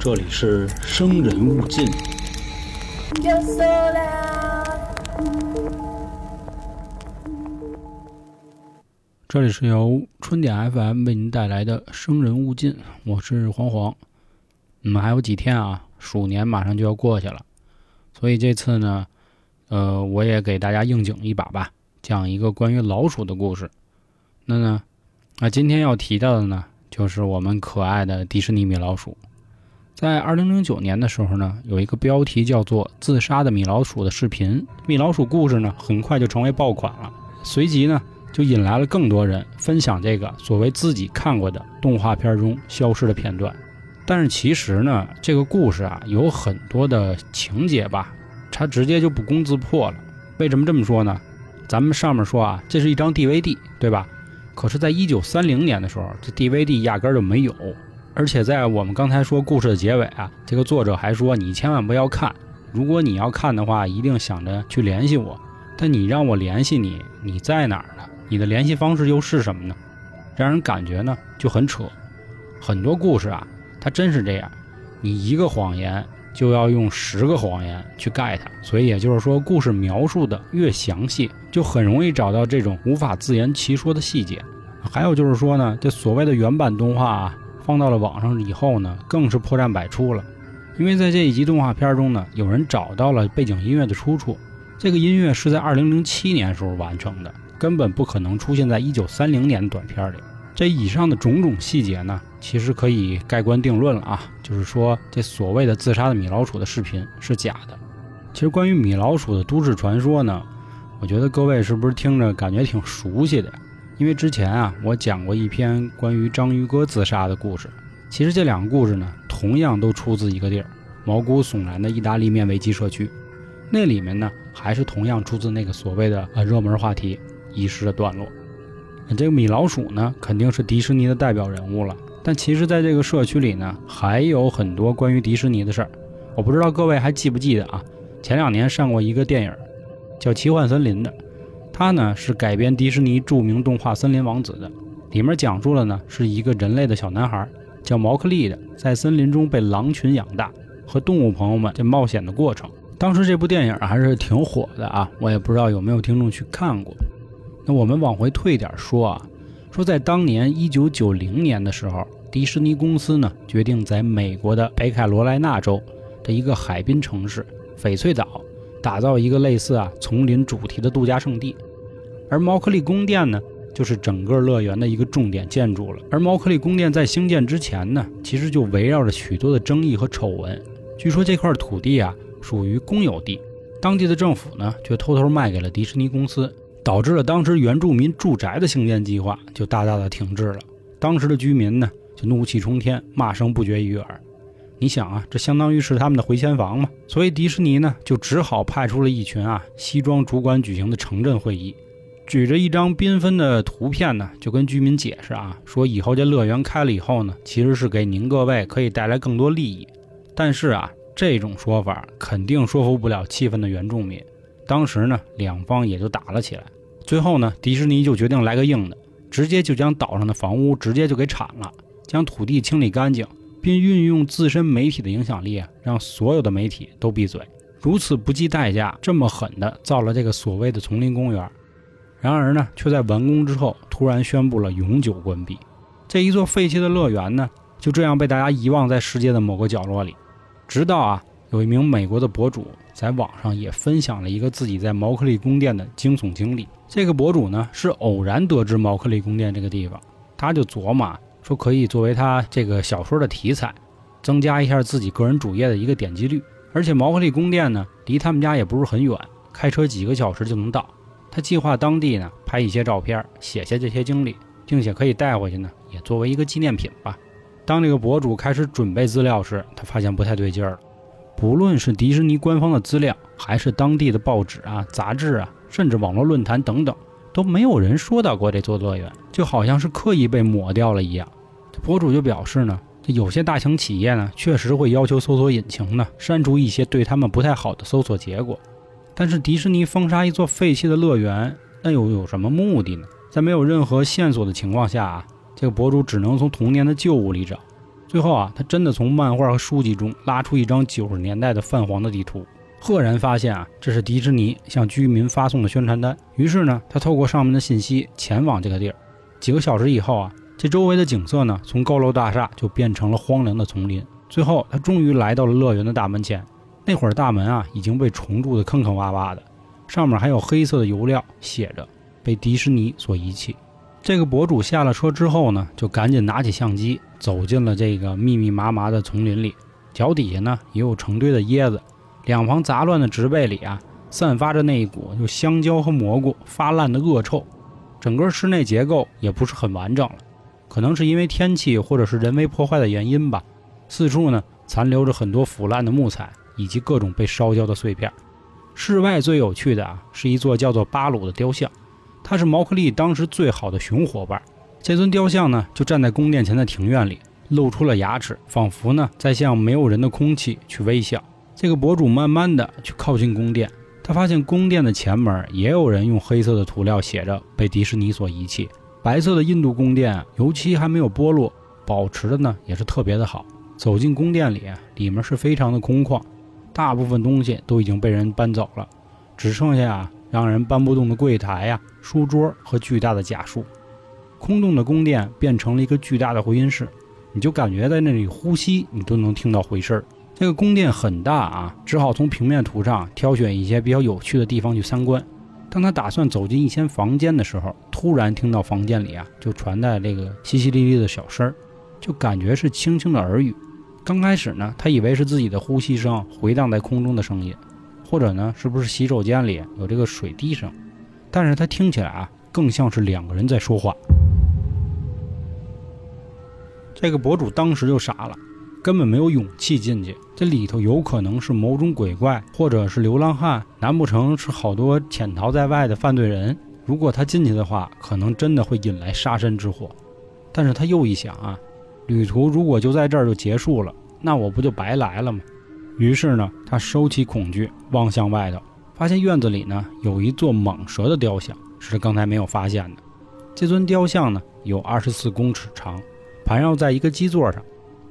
这里是生人勿近。这里是由春点 FM 为您带来的《生人勿近》，我是黄黄。嗯，还有几天啊，鼠年马上就要过去了，所以这次呢，呃，我也给大家应景一把吧，讲一个关于老鼠的故事。那呢，那今天要提到的呢，就是我们可爱的迪士尼米老鼠。在二零零九年的时候呢，有一个标题叫做《自杀的米老鼠》的视频，米老鼠故事呢，很快就成为爆款了。随即呢，就引来了更多人分享这个所谓自己看过的动画片中消失的片段。但是其实呢，这个故事啊，有很多的情节吧，它直接就不攻自破了。为什么这么说呢？咱们上面说啊，这是一张 DVD，对吧？可是，在一九三零年的时候，这 DVD 压根儿就没有。而且在我们刚才说故事的结尾啊，这个作者还说你千万不要看，如果你要看的话，一定想着去联系我。但你让我联系你，你在哪儿呢？你的联系方式又是什么呢？让人感觉呢就很扯。很多故事啊，它真是这样，你一个谎言就要用十个谎言去盖它。所以也就是说，故事描述的越详细，就很容易找到这种无法自圆其说的细节。还有就是说呢，这所谓的原版动画啊。放到了网上以后呢，更是破绽百出了。因为在这一集动画片中呢，有人找到了背景音乐的出处，这个音乐是在2007年时候完成的，根本不可能出现在1930年的短片里。这以上的种种细节呢，其实可以盖棺定论了啊，就是说这所谓的自杀的米老鼠的视频是假的。其实关于米老鼠的都市传说呢，我觉得各位是不是听着感觉挺熟悉的？因为之前啊，我讲过一篇关于章鱼哥自杀的故事。其实这两个故事呢，同样都出自一个地儿——毛骨悚然的意大利面危机社区。那里面呢，还是同样出自那个所谓的呃热门话题——遗失的段落。这个米老鼠呢，肯定是迪士尼的代表人物了。但其实，在这个社区里呢，还有很多关于迪士尼的事儿。我不知道各位还记不记得啊？前两年上过一个电影，叫《奇幻森林》的。它呢是改编迪士尼著名动画《森林王子》的，里面讲述了呢是一个人类的小男孩叫毛克利的，在森林中被狼群养大，和动物朋友们这冒险的过程。当时这部电影还是挺火的啊，我也不知道有没有听众去看过。那我们往回退点说啊，说在当年一九九零年的时候，迪士尼公司呢决定在美国的北卡罗来纳州的一个海滨城市翡翠岛，打造一个类似啊丛林主题的度假胜地。而毛克利宫殿呢，就是整个乐园的一个重点建筑了。而毛克利宫殿在兴建之前呢，其实就围绕着许多的争议和丑闻。据说这块土地啊属于公有地，当地的政府呢却偷偷卖给了迪士尼公司，导致了当时原住民住宅的兴建计划就大大的停滞了。当时的居民呢就怒气冲天，骂声不绝于耳。你想啊，这相当于是他们的回迁房嘛。所以迪士尼呢就只好派出了一群啊西装主管举行的城镇会议。举着一张缤纷的图片呢，就跟居民解释啊，说以后这乐园开了以后呢，其实是给您各位可以带来更多利益。但是啊，这种说法肯定说服不了气愤的原住民。当时呢，两方也就打了起来。最后呢，迪士尼就决定来个硬的，直接就将岛上的房屋直接就给铲了，将土地清理干净，并运用自身媒体的影响力，让所有的媒体都闭嘴。如此不计代价、这么狠的造了这个所谓的丛林公园。然而呢，却在完工之后突然宣布了永久关闭。这一座废弃的乐园呢，就这样被大家遗忘在世界的某个角落里。直到啊，有一名美国的博主在网上也分享了一个自己在毛克利宫殿的惊悚经历。这个博主呢，是偶然得知毛克利宫殿这个地方，他就琢磨说可以作为他这个小说的题材，增加一下自己个人主页的一个点击率。而且毛克利宫殿呢，离他们家也不是很远，开车几个小时就能到。他计划当地呢拍一些照片，写下这些经历，并且可以带回去呢，也作为一个纪念品吧。当这个博主开始准备资料时，他发现不太对劲儿了。不论是迪士尼官方的资料，还是当地的报纸啊、杂志啊，甚至网络论坛等等，都没有人说到过这座乐园，就好像是刻意被抹掉了一样。博主就表示呢，这有些大型企业呢，确实会要求搜索引擎呢删除一些对他们不太好的搜索结果。但是迪士尼封杀一座废弃的乐园，那又有什么目的呢？在没有任何线索的情况下啊，这个博主只能从童年的旧物里找。最后啊，他真的从漫画和书籍中拉出一张九十年代的泛黄的地图，赫然发现啊，这是迪士尼向居民发送的宣传单。于是呢，他透过上面的信息前往这个地儿。几个小时以后啊，这周围的景色呢，从高楼大厦就变成了荒凉的丛林。最后，他终于来到了乐园的大门前。那会儿大门啊已经被虫蛀的坑坑洼洼的，上面还有黑色的油料，写着“被迪士尼所遗弃”。这个博主下了车之后呢，就赶紧拿起相机，走进了这个密密麻麻的丛林里。脚底下呢也有成堆的椰子，两旁杂乱的植被里啊，散发着那一股就香蕉和蘑菇发烂的恶臭。整个室内结构也不是很完整了，可能是因为天气或者是人为破坏的原因吧。四处呢残留着很多腐烂的木材以及各种被烧焦的碎片。室外最有趣的啊，是一座叫做巴鲁的雕像。它是毛克利当时最好的熊伙伴。这尊雕像呢，就站在宫殿前的庭院里，露出了牙齿，仿佛呢在向没有人的空气去微笑。这个博主慢慢的去靠近宫殿，他发现宫殿的前门也有人用黑色的涂料写着“被迪士尼所遗弃”。白色的印度宫殿油漆还没有剥落，保持的呢也是特别的好。走进宫殿里，里面是非常的空旷，大部分东西都已经被人搬走了，只剩下。让人搬不动的柜台呀、书桌和巨大的假树，空洞的宫殿变成了一个巨大的回音室，你就感觉在那里呼吸，你都能听到回声。这个宫殿很大啊，只好从平面图上挑选一些比较有趣的地方去参观。当他打算走进一间房间的时候，突然听到房间里啊就传来这个淅淅沥沥的小声，就感觉是轻轻的耳语。刚开始呢，他以为是自己的呼吸声回荡在空中的声音。或者呢，是不是洗手间里有这个水滴声？但是他听起来啊，更像是两个人在说话。这个博主当时就傻了，根本没有勇气进去。这里头有可能是某种鬼怪，或者是流浪汉，难不成是好多潜逃在外的犯罪人？如果他进去的话，可能真的会引来杀身之祸。但是他又一想啊，旅途如果就在这儿就结束了，那我不就白来了吗？于是呢，他收起恐惧，望向外头，发现院子里呢有一座蟒蛇的雕像，是他刚才没有发现的。这尊雕像呢有二十四公尺长，盘绕在一个基座上，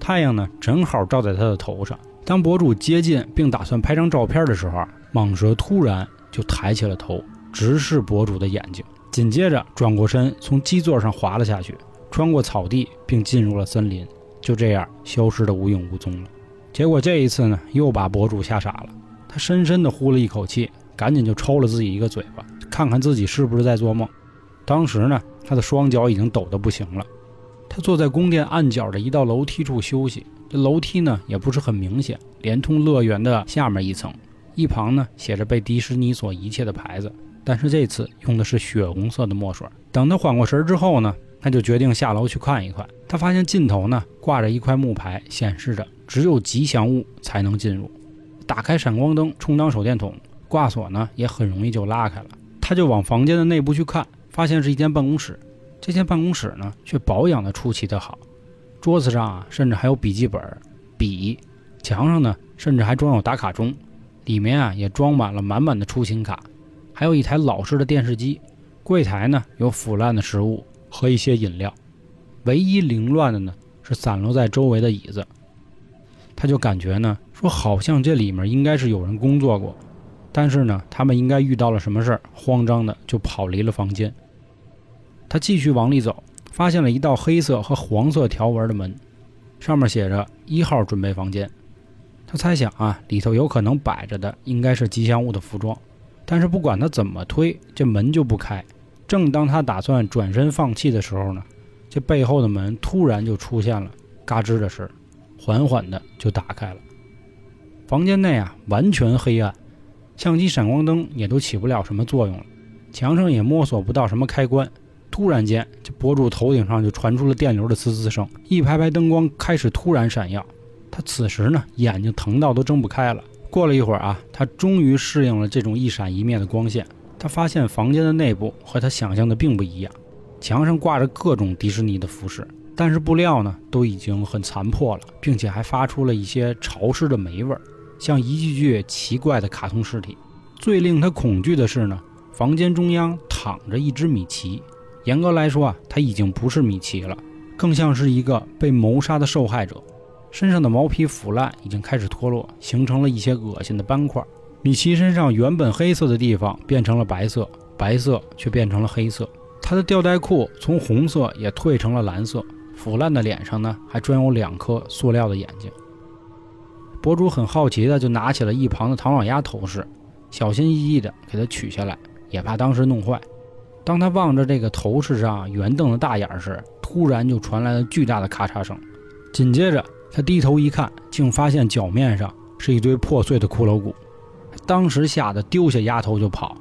太阳呢正好照在他的头上。当博主接近并打算拍张照片的时候，蟒蛇突然就抬起了头，直视博主的眼睛，紧接着转过身，从基座上滑了下去，穿过草地，并进入了森林，就这样消失得无影无踪了。结果这一次呢，又把博主吓傻了。他深深地呼了一口气，赶紧就抽了自己一个嘴巴，看看自己是不是在做梦。当时呢，他的双脚已经抖得不行了。他坐在宫殿暗角的一道楼梯处休息。这楼梯呢，也不是很明显，连通乐园的下面一层。一旁呢，写着被迪士尼所遗弃的牌子，但是这次用的是血红色的墨水。等他缓过神之后呢，他就决定下楼去看一看。他发现尽头呢，挂着一块木牌，显示着。只有吉祥物才能进入。打开闪光灯充当手电筒，挂锁呢也很容易就拉开了。他就往房间的内部去看，发现是一间办公室。这间办公室呢却保养的出奇的好，桌子上啊甚至还有笔记本、笔，墙上呢甚至还装有打卡钟，里面啊也装满了满满的出行卡，还有一台老式的电视机。柜台呢有腐烂的食物和一些饮料，唯一凌乱的呢是散落在周围的椅子。他就感觉呢，说好像这里面应该是有人工作过，但是呢，他们应该遇到了什么事儿，慌张的就跑离了房间。他继续往里走，发现了一道黑色和黄色条纹的门，上面写着一号准备房间。他猜想啊，里头有可能摆着的应该是吉祥物的服装，但是不管他怎么推，这门就不开。正当他打算转身放弃的时候呢，这背后的门突然就出现了嘎吱的声。缓缓的就打开了，房间内啊完全黑暗，相机闪光灯也都起不了什么作用了，墙上也摸索不到什么开关。突然间，这博主头顶上就传出了电流的滋滋声，一排排灯光开始突然闪耀。他此时呢眼睛疼到都睁不开了。过了一会儿啊，他终于适应了这种一闪一灭的光线。他发现房间的内部和他想象的并不一样，墙上挂着各种迪士尼的服饰。但是布料呢都已经很残破了，并且还发出了一些潮湿的霉味儿，像一具具奇怪的卡通尸体。最令他恐惧的是呢，房间中央躺着一只米奇。严格来说啊，他已经不是米奇了，更像是一个被谋杀的受害者，身上的毛皮腐烂，已经开始脱落，形成了一些恶心的斑块。米奇身上原本黑色的地方变成了白色，白色却变成了黑色。他的吊带裤从红色也褪成了蓝色，腐烂的脸上呢，还装有两颗塑料的眼睛。博主很好奇的就拿起了一旁的唐老鸭头饰，小心翼翼的给它取下来，也怕当时弄坏。当他望着这个头饰上圆瞪的大眼时，突然就传来了巨大的咔嚓声。紧接着，他低头一看，竟发现脚面上是一堆破碎的骷髅骨。当时吓得丢下丫头就跑。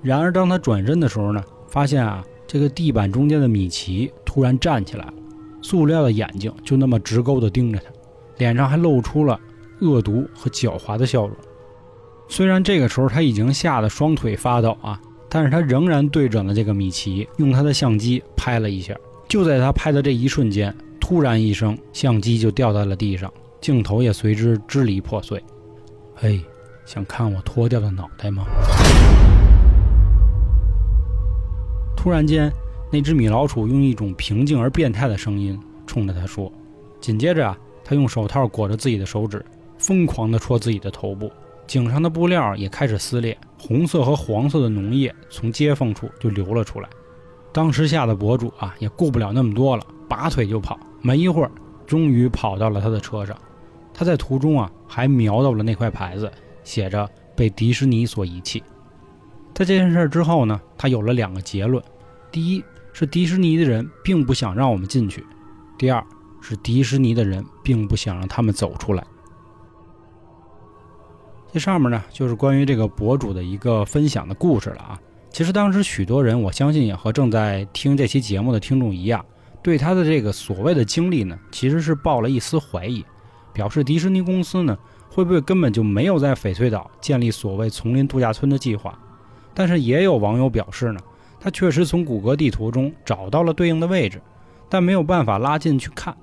然而，当他转身的时候呢，发现啊，这个地板中间的米奇突然站起来了，塑料的眼睛就那么直勾地盯着他，脸上还露出了恶毒和狡猾的笑容。虽然这个时候他已经吓得双腿发抖啊。但是他仍然对准了这个米奇，用他的相机拍了一下。就在他拍的这一瞬间，突然一声，相机就掉在了地上，镜头也随之支离破碎。嘿，想看我脱掉的脑袋吗？突然间，那只米老鼠用一种平静而变态的声音冲着他说。紧接着啊，他用手套裹着自己的手指，疯狂地戳自己的头部。颈上的布料也开始撕裂，红色和黄色的脓液从接缝处就流了出来。当时吓得博主啊，也顾不了那么多了，拔腿就跑。没一会儿，终于跑到了他的车上。他在途中啊，还瞄到了那块牌子，写着“被迪士尼所遗弃”。在这件事之后呢，他有了两个结论：第一是迪士尼的人并不想让我们进去；第二是迪士尼的人并不想让他们走出来。这上面呢，就是关于这个博主的一个分享的故事了啊。其实当时许多人，我相信也和正在听这期节目的听众一样，对他的这个所谓的经历呢，其实是抱了一丝怀疑，表示迪士尼公司呢，会不会根本就没有在翡翠岛建立所谓丛林度假村的计划？但是也有网友表示呢，他确实从谷歌地图中找到了对应的位置，但没有办法拉近去看。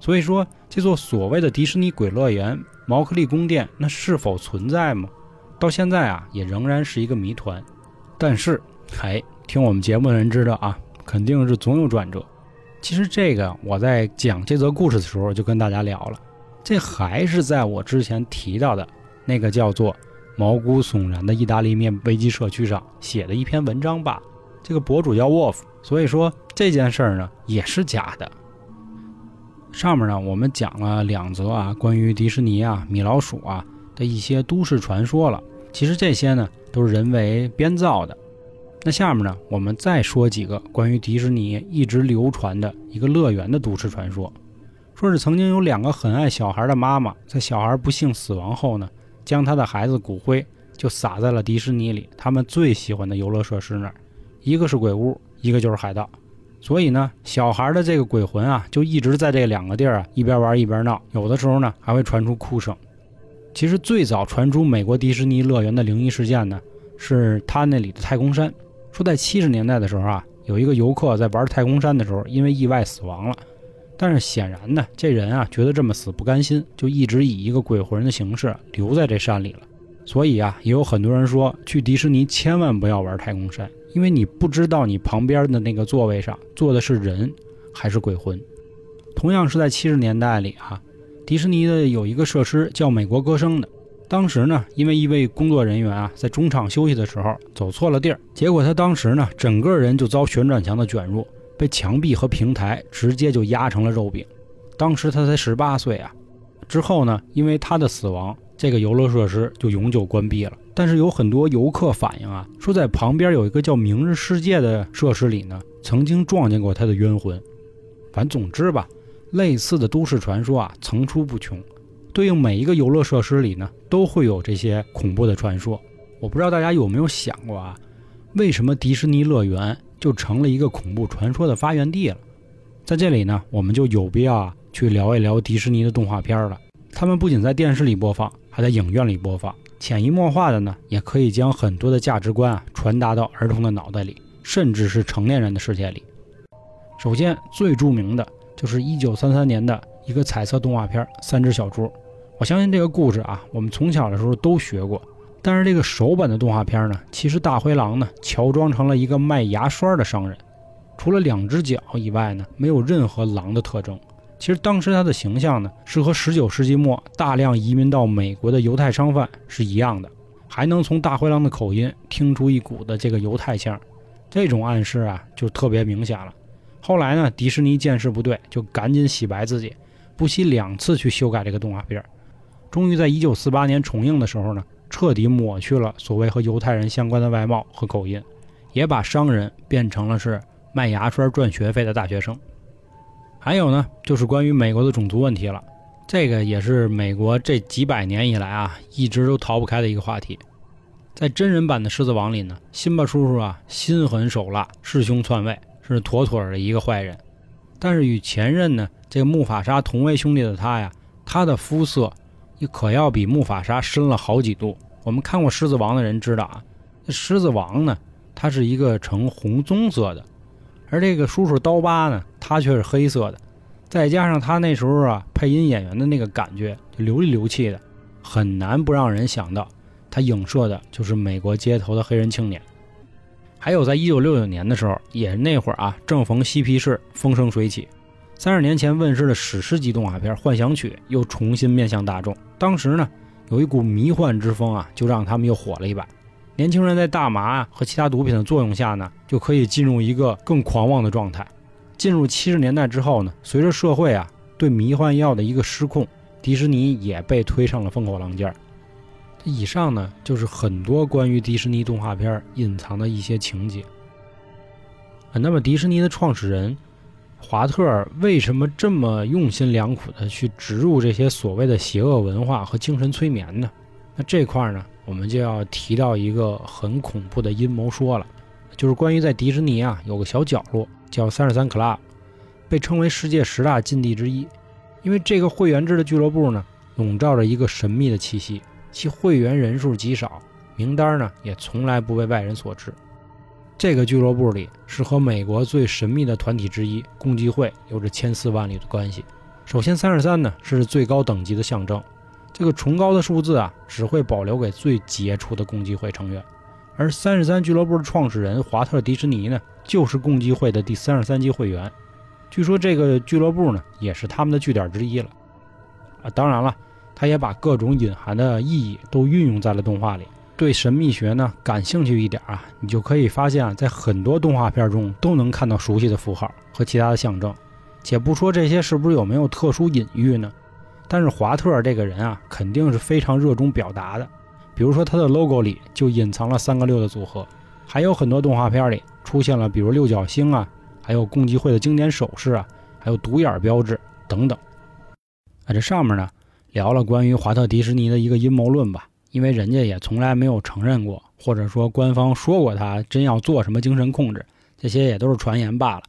所以说，这座所谓的迪士尼鬼乐园。毛克利宫殿那是否存在吗？到现在啊，也仍然是一个谜团。但是，哎，听我们节目的人知道啊，肯定是总有转折。其实这个我在讲这则故事的时候就跟大家聊了，这还是在我之前提到的那个叫做毛骨悚然的意大利面危机社区上写的一篇文章吧。这个博主叫 Wolf，所以说这件事儿呢也是假的。上面呢，我们讲了两则啊，关于迪士尼啊、米老鼠啊的一些都市传说了。其实这些呢都是人为编造的。那下面呢，我们再说几个关于迪士尼一直流传的一个乐园的都市传说。说是曾经有两个很爱小孩的妈妈，在小孩不幸死亡后呢，将他的孩子骨灰就撒在了迪士尼里他们最喜欢的游乐设施那儿，一个是鬼屋，一个就是海盗。所以呢，小孩的这个鬼魂啊，就一直在这两个地儿啊，一边玩一边闹。有的时候呢，还会传出哭声。其实最早传出美国迪士尼乐园的灵异事件呢，是他那里的太空山。说在七十年代的时候啊，有一个游客在玩太空山的时候，因为意外死亡了。但是显然呢，这人啊，觉得这么死不甘心，就一直以一个鬼魂的形式留在这山里了。所以啊，也有很多人说，去迪士尼千万不要玩太空山。因为你不知道你旁边的那个座位上坐的是人还是鬼魂。同样是在七十年代里啊，迪士尼的有一个设施叫美国歌声的。当时呢，因为一位工作人员啊在中场休息的时候走错了地儿，结果他当时呢整个人就遭旋转墙的卷入，被墙壁和平台直接就压成了肉饼。当时他才十八岁啊。之后呢，因为他的死亡，这个游乐设施就永久关闭了。但是有很多游客反映啊，说在旁边有一个叫“明日世界”的设施里呢，曾经撞见过他的冤魂。反总之吧，类似的都市传说啊层出不穷，对应每一个游乐设施里呢，都会有这些恐怖的传说。我不知道大家有没有想过啊，为什么迪士尼乐园就成了一个恐怖传说的发源地了？在这里呢，我们就有必要去聊一聊迪士尼的动画片了。他们不仅在电视里播放，还在影院里播放。潜移默化的呢，也可以将很多的价值观啊传达到儿童的脑袋里，甚至是成年人的世界里。首先，最著名的就是1933年的一个彩色动画片《三只小猪》。我相信这个故事啊，我们从小的时候都学过。但是这个首版的动画片呢，其实大灰狼呢乔装成了一个卖牙刷的商人。除了两只脚以外呢，没有任何狼的特征。其实当时他的形象呢，是和19世纪末大量移民到美国的犹太商贩是一样的，还能从大灰狼的口音听出一股的这个犹太腔。这种暗示啊，就特别明显了。后来呢，迪士尼见势不对，就赶紧洗白自己，不惜两次去修改这个动画片。终于在1948年重映的时候呢，彻底抹去了所谓和犹太人相关的外貌和口音，也把商人变成了是卖牙刷赚学费的大学生。还有呢，就是关于美国的种族问题了，这个也是美国这几百年以来啊一直都逃不开的一个话题。在真人版的《狮子王》里呢，辛巴叔叔啊心狠手辣，弑兄篡位，是妥妥的一个坏人。但是与前任呢这个木法沙同为兄弟的他呀，他的肤色也可要比木法沙深了好几度。我们看过《狮子王》的人知道啊，这狮子王呢，他是一个呈红棕色的，而这个叔叔刀疤呢，他却是黑色的。再加上他那时候啊配音演员的那个感觉，就流里流气的，很难不让人想到。他影射的就是美国街头的黑人青年，还有在一九六九年的时候，也那会儿啊，正逢嬉皮士风生水起，三十年前问世的史诗级动画片《幻想曲》又重新面向大众。当时呢，有一股迷幻之风啊，就让他们又火了一把。年轻人在大麻和其他毒品的作用下呢，就可以进入一个更狂妄的状态。进入七十年代之后呢，随着社会啊对迷幻药的一个失控，迪士尼也被推上了风口浪尖儿。以上呢，就是很多关于迪士尼动画片隐藏的一些情节。那么，迪士尼的创始人华特为什么这么用心良苦的去植入这些所谓的邪恶文化和精神催眠呢？那这块呢，我们就要提到一个很恐怖的阴谋说了，就是关于在迪士尼啊有个小角落叫三十三 Club，被称为世界十大禁地之一，因为这个会员制的俱乐部呢，笼罩着一个神秘的气息。其会员人数极少，名单呢也从来不为外人所知。这个俱乐部里是和美国最神秘的团体之一共济会有着千丝万缕的关系。首先，三十三呢是最高等级的象征，这个崇高的数字啊只会保留给最杰出的共济会成员。而三十三俱乐部的创始人华特·迪士尼呢就是共济会的第三十三级会员。据说这个俱乐部呢也是他们的据点之一了。啊，当然了。他也把各种隐含的意义都运用在了动画里。对神秘学呢感兴趣一点啊，你就可以发现啊，在很多动画片中都能看到熟悉的符号和其他的象征。且不说这些是不是有没有特殊隐喻呢？但是华特这个人啊，肯定是非常热衷表达的。比如说他的 logo 里就隐藏了三个六的组合，还有很多动画片里出现了，比如六角星啊，还有共济会的经典手势啊，还有独眼标志等等。啊，这上面呢。聊了关于华特迪士尼的一个阴谋论吧，因为人家也从来没有承认过，或者说官方说过他真要做什么精神控制，这些也都是传言罢了。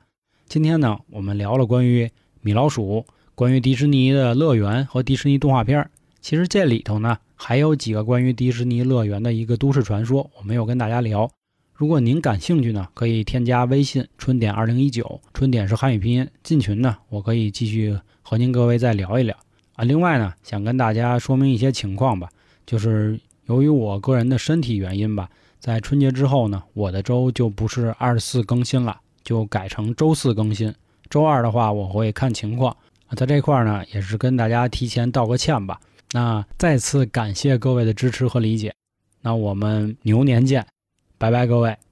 今天呢，我们聊了关于米老鼠、关于迪士尼的乐园和迪士尼动画片。其实这里头呢，还有几个关于迪士尼乐园的一个都市传说，我没有跟大家聊。如果您感兴趣呢，可以添加微信“春点二零一九”，春点是汉语拼音。进群呢，我可以继续和您各位再聊一聊。啊，另外呢，想跟大家说明一些情况吧，就是由于我个人的身体原因吧，在春节之后呢，我的周就不是二十四更新了，就改成周四更新。周二的话，我会看情况。在这块儿呢，也是跟大家提前道个歉吧。那再次感谢各位的支持和理解。那我们牛年见，拜拜，各位。